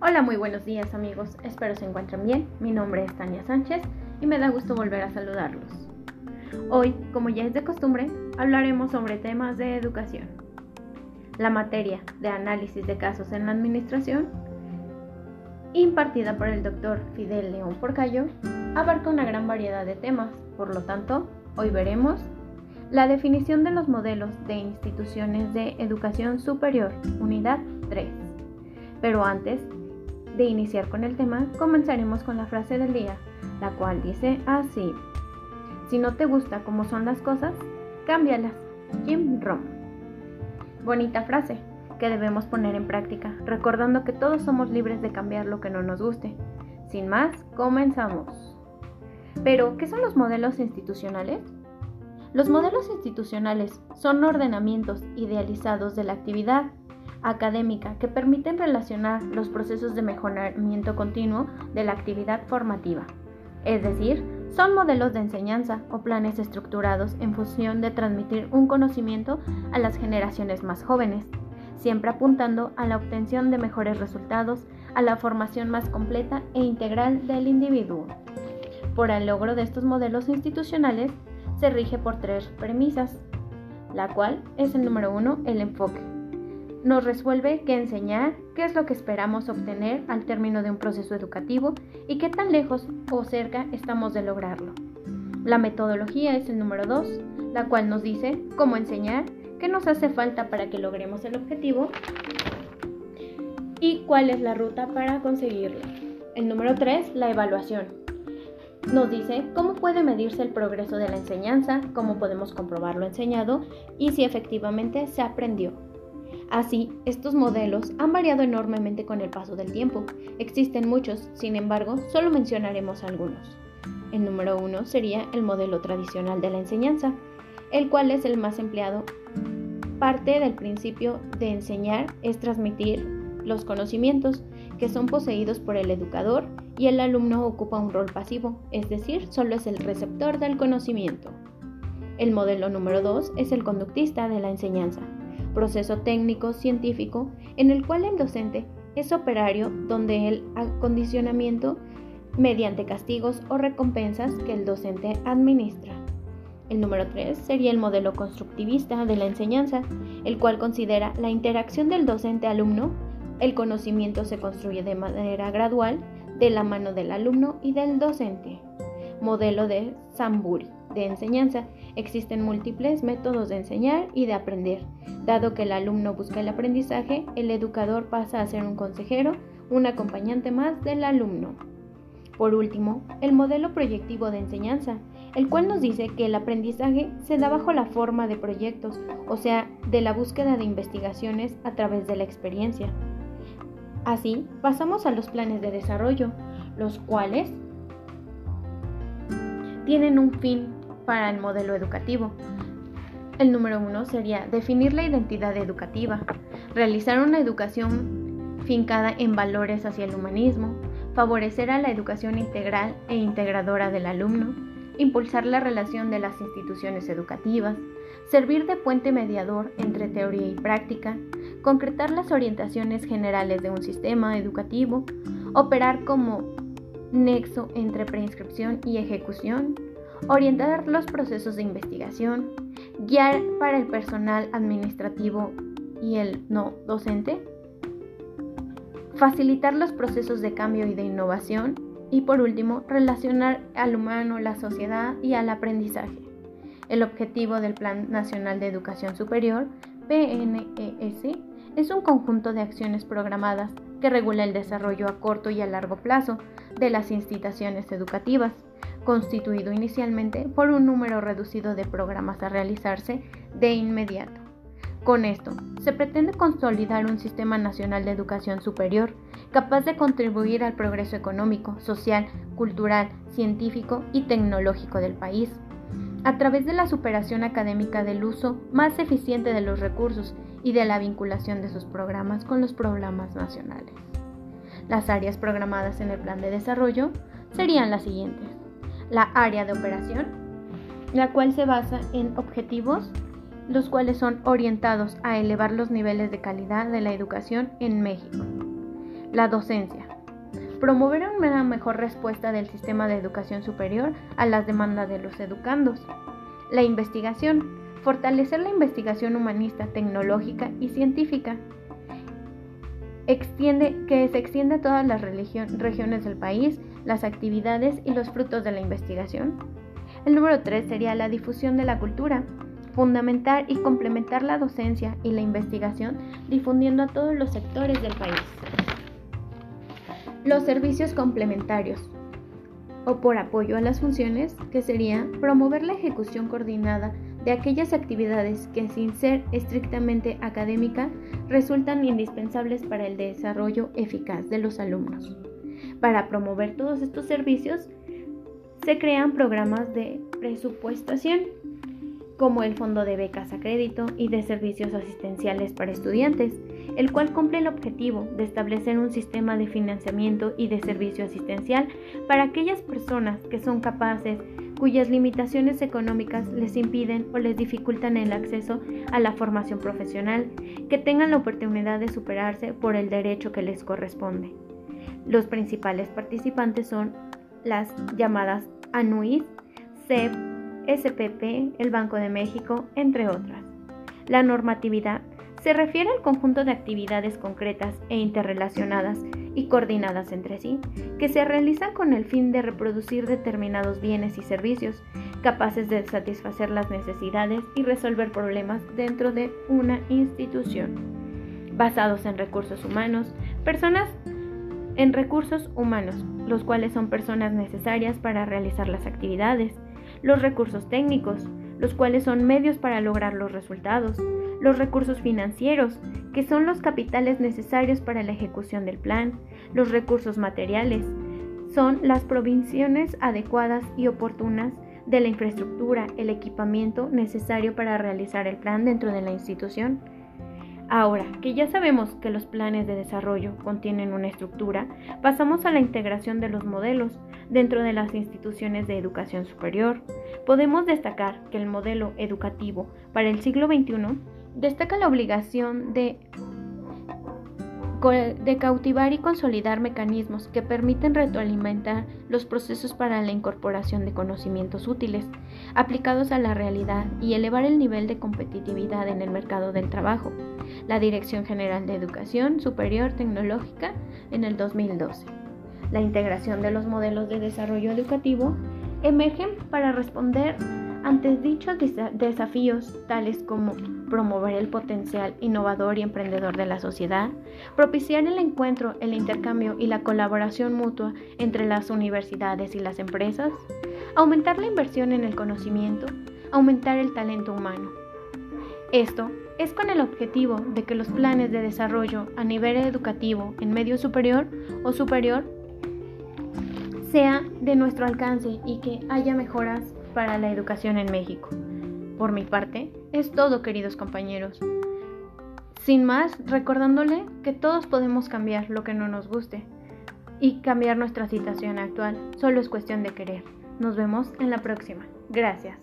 Hola, muy buenos días amigos, espero se encuentren bien. Mi nombre es Tania Sánchez y me da gusto volver a saludarlos. Hoy, como ya es de costumbre, hablaremos sobre temas de educación. La materia de análisis de casos en la administración, impartida por el doctor Fidel León Porcayo, abarca una gran variedad de temas, por lo tanto, hoy veremos la definición de los modelos de instituciones de educación superior, unidad 3. Pero antes, de iniciar con el tema, comenzaremos con la frase del día, la cual dice así. Si no te gusta cómo son las cosas, cámbialas. Jim Rom. Bonita frase que debemos poner en práctica, recordando que todos somos libres de cambiar lo que no nos guste. Sin más, comenzamos. Pero, ¿qué son los modelos institucionales? Los modelos institucionales son ordenamientos idealizados de la actividad académica que permiten relacionar los procesos de mejoramiento continuo de la actividad formativa. Es decir, son modelos de enseñanza o planes estructurados en función de transmitir un conocimiento a las generaciones más jóvenes, siempre apuntando a la obtención de mejores resultados, a la formación más completa e integral del individuo. Por el logro de estos modelos institucionales se rige por tres premisas, la cual es el número uno, el enfoque nos resuelve qué enseñar, qué es lo que esperamos obtener al término de un proceso educativo y qué tan lejos o cerca estamos de lograrlo. La metodología es el número 2, la cual nos dice cómo enseñar, qué nos hace falta para que logremos el objetivo y cuál es la ruta para conseguirlo. El número 3, la evaluación. Nos dice cómo puede medirse el progreso de la enseñanza, cómo podemos comprobar lo enseñado y si efectivamente se aprendió. Así, estos modelos han variado enormemente con el paso del tiempo. Existen muchos, sin embargo, solo mencionaremos algunos. El número uno sería el modelo tradicional de la enseñanza, el cual es el más empleado. Parte del principio de enseñar es transmitir los conocimientos que son poseídos por el educador y el alumno ocupa un rol pasivo, es decir, solo es el receptor del conocimiento. El modelo número 2 es el conductista de la enseñanza, proceso técnico científico en el cual el docente es operario donde el acondicionamiento mediante castigos o recompensas que el docente administra. El número 3 sería el modelo constructivista de la enseñanza, el cual considera la interacción del docente-alumno. El conocimiento se construye de manera gradual de la mano del alumno y del docente. Modelo de Samburi de enseñanza. Existen múltiples métodos de enseñar y de aprender. Dado que el alumno busca el aprendizaje, el educador pasa a ser un consejero, un acompañante más del alumno. Por último, el modelo proyectivo de enseñanza, el cual nos dice que el aprendizaje se da bajo la forma de proyectos, o sea, de la búsqueda de investigaciones a través de la experiencia. Así, pasamos a los planes de desarrollo, los cuales tienen un fin para el modelo educativo. El número uno sería definir la identidad educativa, realizar una educación fincada en valores hacia el humanismo, favorecer a la educación integral e integradora del alumno, impulsar la relación de las instituciones educativas, servir de puente mediador entre teoría y práctica, concretar las orientaciones generales de un sistema educativo, operar como nexo entre preinscripción y ejecución, orientar los procesos de investigación, guiar para el personal administrativo y el no docente, facilitar los procesos de cambio y de innovación y por último, relacionar al humano, la sociedad y al aprendizaje. El objetivo del Plan Nacional de Educación Superior, PNES, es un conjunto de acciones programadas que regula el desarrollo a corto y a largo plazo de las instituciones educativas constituido inicialmente por un número reducido de programas a realizarse de inmediato. Con esto, se pretende consolidar un sistema nacional de educación superior capaz de contribuir al progreso económico, social, cultural, científico y tecnológico del país, a través de la superación académica del uso más eficiente de los recursos y de la vinculación de sus programas con los programas nacionales. Las áreas programadas en el plan de desarrollo serían las siguientes la área de operación, la cual se basa en objetivos los cuales son orientados a elevar los niveles de calidad de la educación en México. La docencia. Promover una mejor respuesta del sistema de educación superior a las demandas de los educandos. La investigación. Fortalecer la investigación humanista, tecnológica y científica. Extiende, que se extienda a todas las regiones del país las actividades y los frutos de la investigación. El número 3 sería la difusión de la cultura fundamentar y complementar la docencia y la investigación difundiendo a todos los sectores del país. Los servicios complementarios o por apoyo a las funciones, que sería promover la ejecución coordinada de aquellas actividades que sin ser estrictamente académica resultan indispensables para el desarrollo eficaz de los alumnos. Para promover todos estos servicios, se crean programas de presupuestación como el Fondo de Becas a Crédito y de Servicios Asistenciales para Estudiantes, el cual cumple el objetivo de establecer un sistema de financiamiento y de servicio asistencial para aquellas personas que son capaces cuyas limitaciones económicas les impiden o les dificultan el acceso a la formación profesional, que tengan la oportunidad de superarse por el derecho que les corresponde. Los principales participantes son las llamadas ANUIS, CEP, SPP, el Banco de México, entre otras. La normatividad se refiere al conjunto de actividades concretas e interrelacionadas y coordinadas entre sí, que se realizan con el fin de reproducir determinados bienes y servicios, capaces de satisfacer las necesidades y resolver problemas dentro de una institución. Basados en recursos humanos, personas en recursos humanos, los cuales son personas necesarias para realizar las actividades, los recursos técnicos, los cuales son medios para lograr los resultados, los recursos financieros, que son los capitales necesarios para la ejecución del plan, los recursos materiales, son las provisiones adecuadas y oportunas de la infraestructura, el equipamiento necesario para realizar el plan dentro de la institución, Ahora que ya sabemos que los planes de desarrollo contienen una estructura, pasamos a la integración de los modelos dentro de las instituciones de educación superior. Podemos destacar que el modelo educativo para el siglo XXI destaca la obligación de de cautivar y consolidar mecanismos que permiten retroalimentar los procesos para la incorporación de conocimientos útiles aplicados a la realidad y elevar el nivel de competitividad en el mercado del trabajo. La Dirección General de Educación Superior Tecnológica en el 2012. La integración de los modelos de desarrollo educativo emergen para responder ante dichos desafíos, tales como promover el potencial innovador y emprendedor de la sociedad, propiciar el encuentro, el intercambio y la colaboración mutua entre las universidades y las empresas, aumentar la inversión en el conocimiento, aumentar el talento humano. Esto es con el objetivo de que los planes de desarrollo a nivel educativo en medio superior o superior sea de nuestro alcance y que haya mejoras para la educación en México. Por mi parte, es todo, queridos compañeros. Sin más, recordándole que todos podemos cambiar lo que no nos guste y cambiar nuestra situación actual. Solo es cuestión de querer. Nos vemos en la próxima. Gracias.